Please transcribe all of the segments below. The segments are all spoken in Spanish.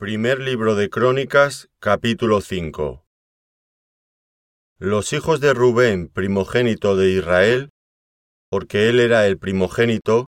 Primer libro de Crónicas, capítulo 5 Los hijos de Rubén, primogénito de Israel, porque él era el primogénito,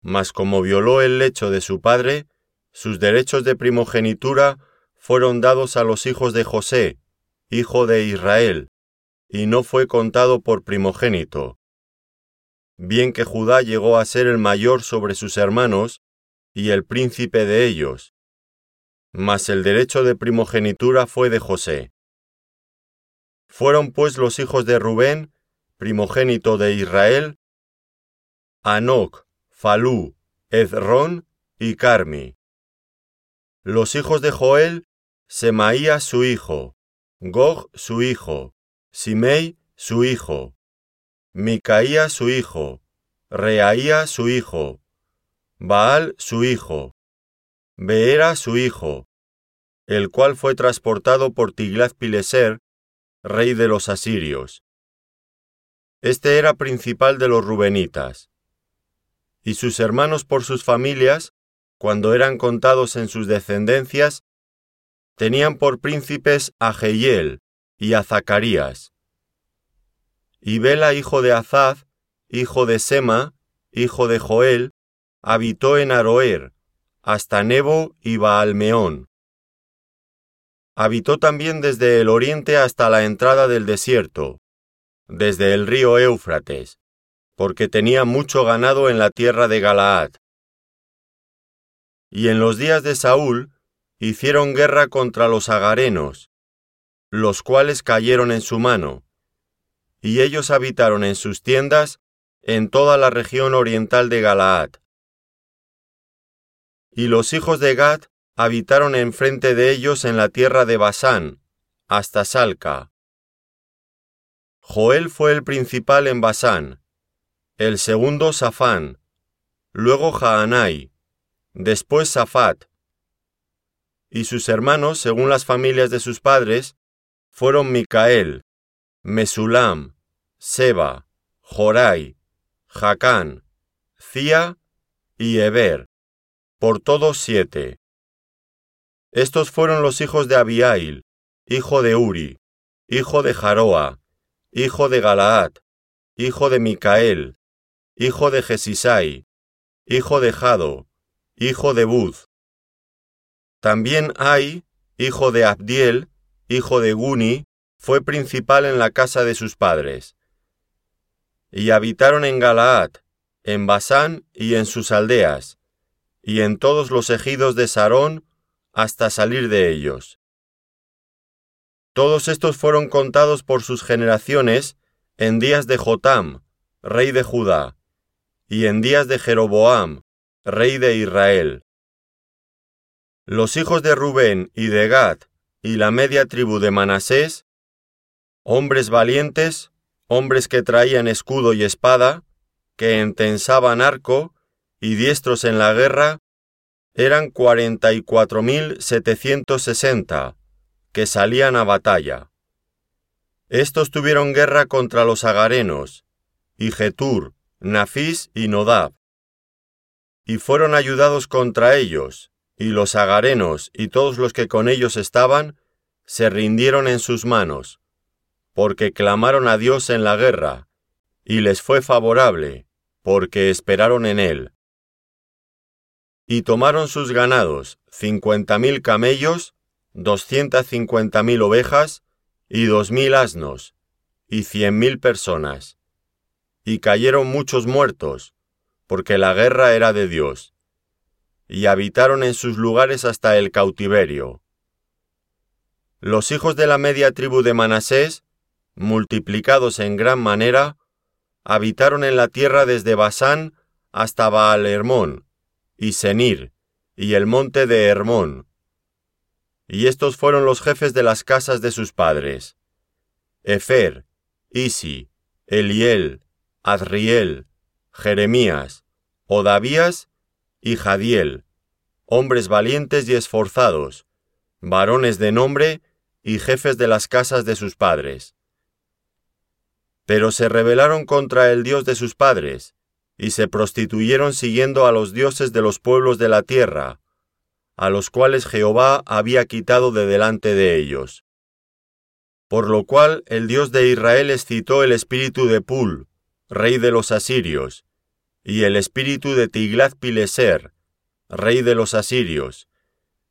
mas como violó el lecho de su padre, sus derechos de primogenitura fueron dados a los hijos de José, hijo de Israel, y no fue contado por primogénito. Bien que Judá llegó a ser el mayor sobre sus hermanos, y el príncipe de ellos, mas el derecho de primogenitura fue de José. Fueron pues los hijos de Rubén, primogénito de Israel, Anoc, Falú, Ezrón y Carmi. Los hijos de Joel, Semaías su hijo, Gog su hijo, Simei su hijo, Micaía su hijo, Reaía su hijo, Baal su hijo, Beera su hijo, el cual fue transportado por Tiglath-Pileser, rey de los asirios. Este era principal de los rubenitas. Y sus hermanos por sus familias, cuando eran contados en sus descendencias, tenían por príncipes a Jehiel y a Zacarías. Y Bela, hijo de Azaz, hijo de Sema, hijo de Joel, habitó en Aroer, hasta Nebo y Baalmeón. Habitó también desde el oriente hasta la entrada del desierto, desde el río Éufrates, porque tenía mucho ganado en la tierra de Galaad. Y en los días de Saúl hicieron guerra contra los agarenos, los cuales cayeron en su mano, y ellos habitaron en sus tiendas en toda la región oriental de Galaad. Y los hijos de Gad habitaron enfrente de ellos en la tierra de Basán, hasta Salca. Joel fue el principal en Basán, el segundo Safán, luego Jaanai, después Safat. Y sus hermanos, según las familias de sus padres, fueron Micael, Mesulam, Seba, Jorai, Jacán, Cía y Eber por todos siete. Estos fueron los hijos de Abiail, hijo de Uri, hijo de Jaroa, hijo de Galaad, hijo de Micael, hijo de Jesisai, hijo de Jado, hijo de Buz. También Ai, hijo de Abdiel, hijo de Guni, fue principal en la casa de sus padres. Y habitaron en Galaad, en Basán y en sus aldeas, y en todos los ejidos de Sarón hasta salir de ellos. Todos estos fueron contados por sus generaciones en días de Jotam, rey de Judá, y en días de Jeroboam, rey de Israel. Los hijos de Rubén y de Gad y la media tribu de Manasés, hombres valientes, hombres que traían escudo y espada, que entensaban arco, y diestros en la guerra eran cuarenta y cuatro mil setecientos sesenta que salían a batalla. Estos tuvieron guerra contra los agarenos, y Getur, Nafis y Nodab, y fueron ayudados contra ellos, y los agarenos y todos los que con ellos estaban se rindieron en sus manos, porque clamaron a Dios en la guerra, y les fue favorable, porque esperaron en él. Y tomaron sus ganados, cincuenta mil camellos, doscientas cincuenta mil ovejas, y dos mil asnos, y cien mil personas. Y cayeron muchos muertos, porque la guerra era de Dios. Y habitaron en sus lugares hasta el cautiverio. Los hijos de la media tribu de Manasés, multiplicados en gran manera, habitaron en la tierra desde Basán hasta Baal Hermón, y Senir, y el monte de Hermón. Y estos fueron los jefes de las casas de sus padres. Efer, Isi, Eliel, Adriel, Jeremías, Odavías y Jadiel, hombres valientes y esforzados, varones de nombre y jefes de las casas de sus padres. Pero se rebelaron contra el Dios de sus padres, y se prostituyeron siguiendo a los dioses de los pueblos de la tierra, a los cuales Jehová había quitado de delante de ellos. Por lo cual el Dios de Israel excitó el espíritu de Pul, rey de los asirios, y el espíritu de Tiglath-Pileser, rey de los asirios,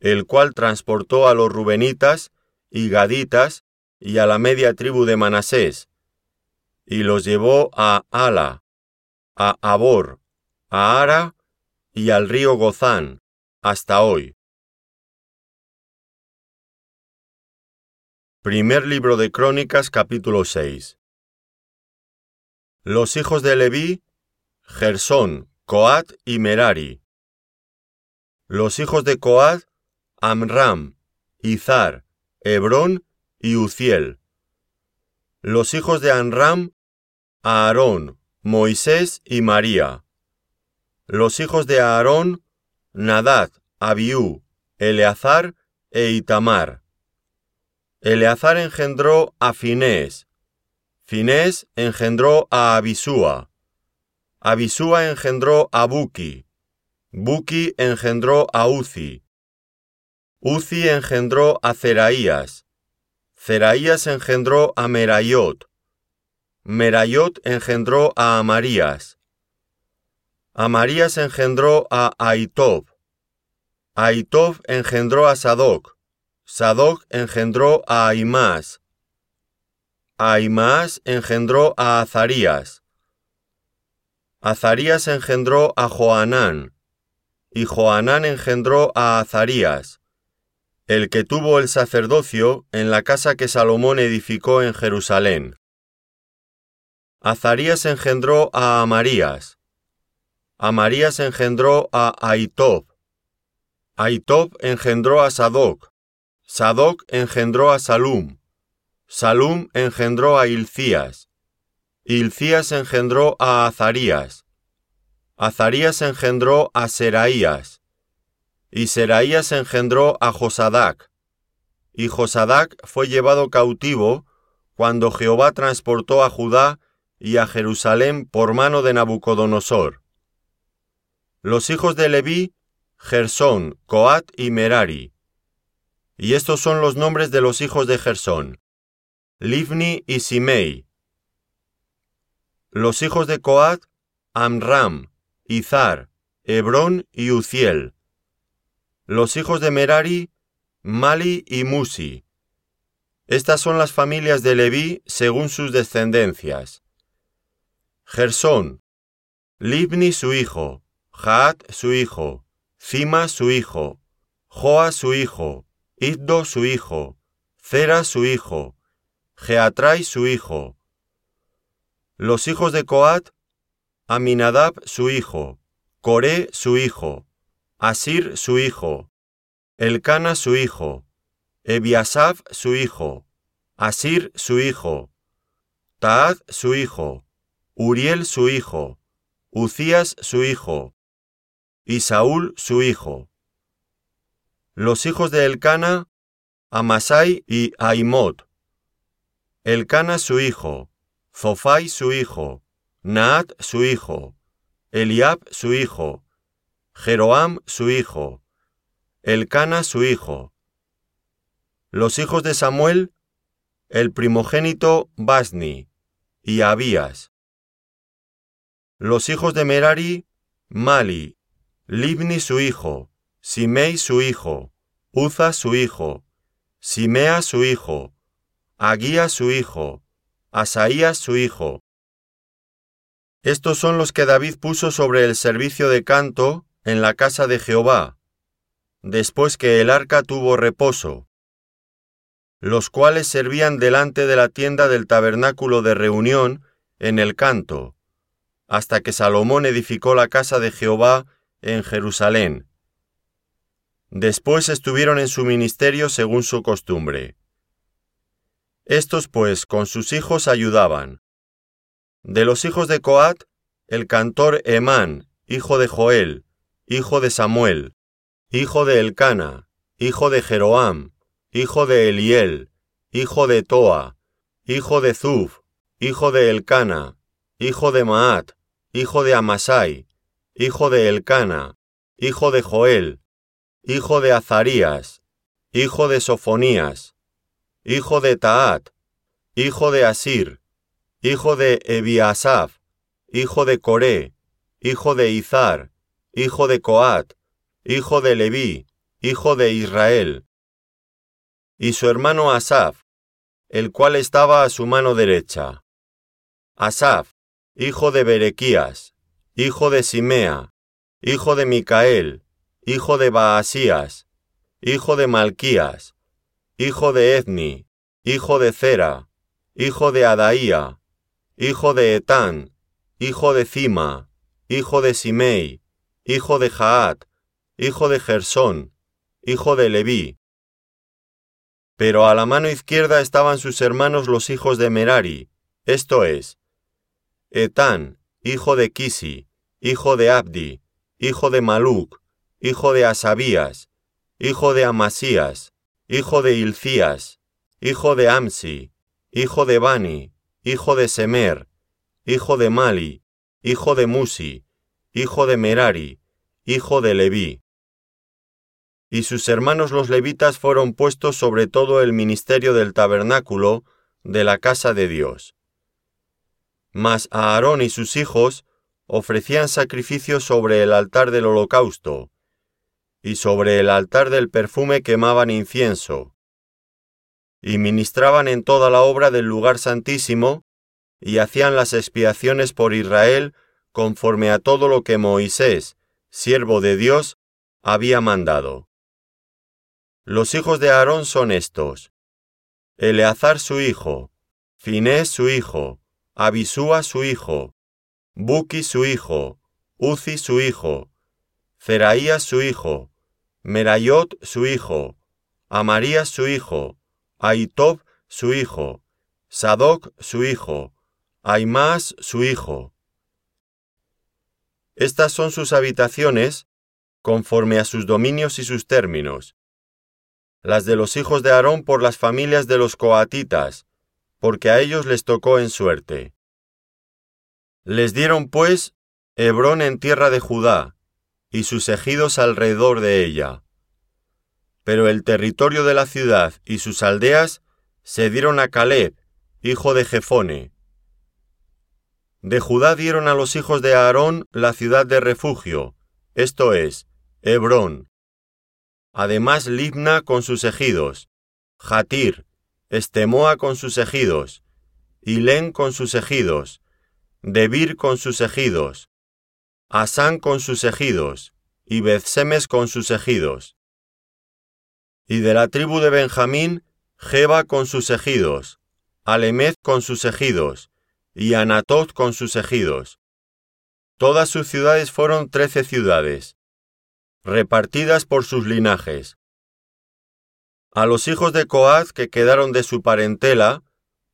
el cual transportó a los rubenitas y gaditas y a la media tribu de Manasés, y los llevó a Ala, a Abor, a Ara y al río Gozán, hasta hoy. Primer libro de Crónicas capítulo 6 Los hijos de Leví, Gersón, Coat y Merari. Los hijos de Coat, Amram, Izar, Hebrón y Uziel. Los hijos de Amram, Aarón, Moisés y María. Los hijos de Aarón, Nadad, Abiú, Eleazar e Itamar. Eleazar engendró a Finés. Finés engendró a Abisúa. Abisúa engendró a Buki. Buki engendró a Uzi. Uzi engendró a Zeraías. Zeraías engendró a Merayot. Merayot engendró a Amarías. Amarías engendró a Aitob. Aitob engendró a Sadoc. Sadoc engendró a Aimás. Aimás engendró a Azarías. Azarías engendró a Joanán. Y Joanán engendró a Azarías el que tuvo el sacerdocio en la casa que Salomón edificó en Jerusalén. Azarías engendró a Amarías. Amarías engendró a Aitob. Aitob engendró a Sadoc. Sadoc engendró a Salum. Salum engendró a Hilcías. Hilcías engendró a Azarías. Azarías engendró a Seraías. Y Seraías engendró a Josadac. Y Josadac fue llevado cautivo cuando Jehová transportó a Judá y a Jerusalén por mano de Nabucodonosor. Los hijos de Leví, Gersón, Coat y Merari. Y estos son los nombres de los hijos de Gersón, Livni y Simei. Los hijos de Coat, Amram, Izar, Hebrón y Uziel. Los hijos de Merari, Mali y Musi. Estas son las familias de Leví según sus descendencias. Gersón, Libni su hijo, Jaat su hijo, Cima su hijo, Joa su hijo, Iddo su hijo, Cera su hijo, Geatrai su hijo. Los hijos de Coat, Aminadab su hijo, Coré su hijo, Asir su hijo, Elcana su hijo, Ebiasaf su hijo, Asir su hijo, Taad su hijo, Uriel su hijo, Ucías su hijo, y Saúl su hijo. Los hijos de Elcana, Amasai y Aimot. Elcana su hijo, Zofai su hijo, Naat su hijo, Eliab su hijo, Jeroam su hijo, Elcana su hijo. Los hijos de Samuel, el primogénito Basni y Abías. Los hijos de Merari, Mali, Libni su hijo, Simei su hijo, Uza su hijo, Simea su hijo, Aguía su hijo, Asaías su hijo. Estos son los que David puso sobre el servicio de canto en la casa de Jehová, después que el arca tuvo reposo, los cuales servían delante de la tienda del tabernáculo de reunión en el canto, hasta que Salomón edificó la casa de Jehová en Jerusalén. Después estuvieron en su ministerio según su costumbre. Estos pues con sus hijos ayudaban. De los hijos de Coat, el cantor Emán, hijo de Joel, hijo de Samuel, hijo de Elcana, hijo de Jeroam, hijo de Eliel, hijo de Toa, hijo de Zuf, hijo de Elcana, hijo de Maat, hijo de Amasai, hijo de Elcana, hijo de Joel, hijo de Azarías, hijo de Sofonías, hijo de Taat, hijo de Asir, hijo de Ebiasaf, hijo de Coré, hijo de Izar, hijo de Coat, hijo de Leví, hijo de Israel, y su hermano Asaf, el cual estaba a su mano derecha. Asaf, hijo de Berequías, hijo de Simea, hijo de Micael, hijo de Baasías, hijo de Malquías, hijo de Etni, hijo de Cera, hijo de Adaía, hijo de Etán, hijo de Cima, hijo de Simei, hijo de Jaat, hijo de Gersón, hijo de Leví. Pero a la mano izquierda estaban sus hermanos los hijos de Merari, esto es, Etán, hijo de Kisi, hijo de Abdi, hijo de Maluc, hijo de Asabías, hijo de Amasías, hijo de Ilcías, hijo de Amsi, hijo de Bani, hijo de Semer, hijo de Mali, hijo de Musi, hijo de Merari, hijo de Leví. Y sus hermanos los levitas fueron puestos sobre todo el ministerio del tabernáculo de la casa de Dios. Mas Aarón y sus hijos ofrecían sacrificios sobre el altar del holocausto, y sobre el altar del perfume quemaban incienso, y ministraban en toda la obra del lugar santísimo, y hacían las expiaciones por Israel conforme a todo lo que Moisés, siervo de Dios, había mandado. Los hijos de Aarón son estos: Eleazar su hijo, Finés su hijo, Abisúa su hijo, Buki su hijo, Uzi su hijo, Zeraías su hijo, Merayot su hijo, Amarías su hijo, Aitob su hijo, Sadoc su hijo, Aimás su hijo. Estas son sus habitaciones, conforme a sus dominios y sus términos. Las de los hijos de Aarón por las familias de los coatitas, porque a ellos les tocó en suerte. Les dieron pues Hebrón en tierra de Judá, y sus ejidos alrededor de ella. Pero el territorio de la ciudad y sus aldeas se dieron a Caleb, hijo de Jefone. De Judá dieron a los hijos de Aarón la ciudad de refugio, esto es, Hebrón. Además Libna con sus ejidos, Jatir, Estemoa con sus ejidos, Hilén con sus ejidos, Debir con sus ejidos, Asán con sus ejidos, y Bezsemes con sus ejidos. Y de la tribu de Benjamín, Jeba con sus ejidos, Alemeth con sus ejidos, y Anatot con sus ejidos. Todas sus ciudades fueron trece ciudades, repartidas por sus linajes. A los hijos de Coaz que quedaron de su parentela,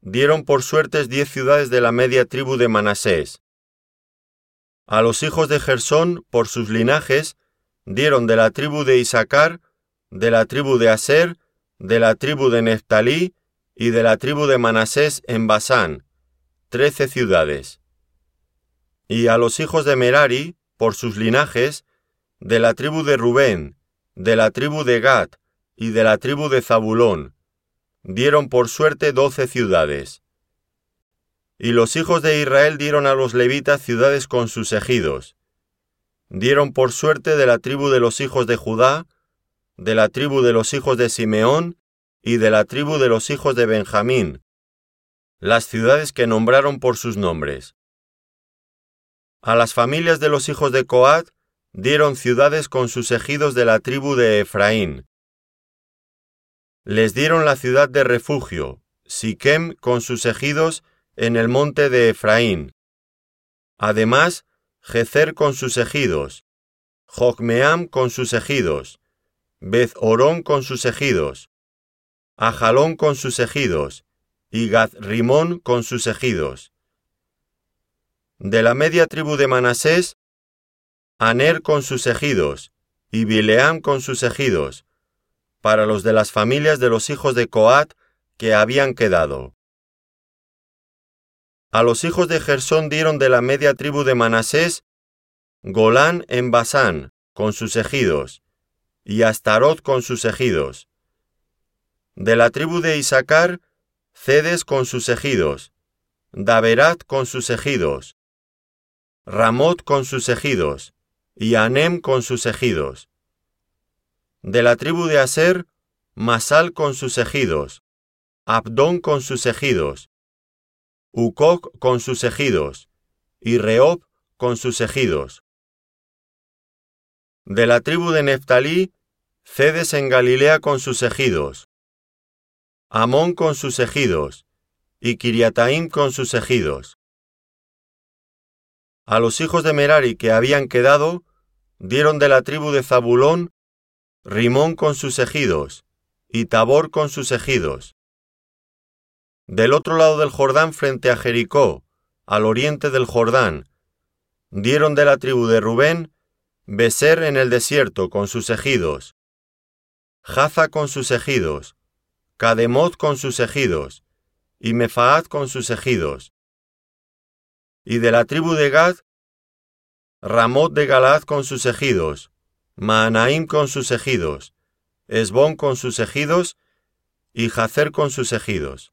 dieron por suertes diez ciudades de la media tribu de Manasés. A los hijos de Gersón, por sus linajes, dieron de la tribu de Isaacar, de la tribu de Aser, de la tribu de Neftalí y de la tribu de Manasés en Basán, trece ciudades. Y a los hijos de Merari, por sus linajes, de la tribu de Rubén, de la tribu de Gad y de la tribu de Zabulón, dieron por suerte doce ciudades. Y los hijos de Israel dieron a los levitas ciudades con sus ejidos. Dieron por suerte de la tribu de los hijos de Judá, de la tribu de los hijos de Simeón y de la tribu de los hijos de Benjamín, las ciudades que nombraron por sus nombres. A las familias de los hijos de Coat dieron ciudades con sus ejidos de la tribu de Efraín. Les dieron la ciudad de refugio, Siquem con sus ejidos en el monte de Efraín. Además, Jezer con sus ejidos, Jocmeam con sus ejidos, Beth Orón con sus ejidos, Ajalón con sus ejidos, y Gaz Rimón con sus ejidos. De la media tribu de Manasés, Aner con sus ejidos, y Bileam con sus ejidos, para los de las familias de los hijos de Coat que habían quedado. A los hijos de Gersón dieron de la media tribu de Manasés Golán en Basán, con sus ejidos, y Astarot con sus ejidos. De la tribu de Isaacar, Cedes con sus ejidos, Daberat con sus ejidos, Ramot con sus ejidos, y Anem con sus ejidos. De la tribu de Aser, Masal con sus ejidos, Abdón con sus ejidos, Ucoc con sus ejidos, y Reob con sus ejidos. De la tribu de Neftalí, Cedes en Galilea con sus ejidos, Amón con sus ejidos, y Kiriataim con sus ejidos. A los hijos de Merari que habían quedado, dieron de la tribu de Zabulón, Rimón con sus ejidos, y Tabor con sus ejidos. Del otro lado del Jordán frente a Jericó, al oriente del Jordán, dieron de la tribu de Rubén, Beser en el desierto con sus ejidos, Jaza con sus ejidos, Cademot con sus ejidos, y Mefaat con sus ejidos. Y de la tribu de Gad, Ramot de Galad con sus ejidos, Maanaim con sus ejidos, Esbón con sus ejidos, y Jacer con sus ejidos.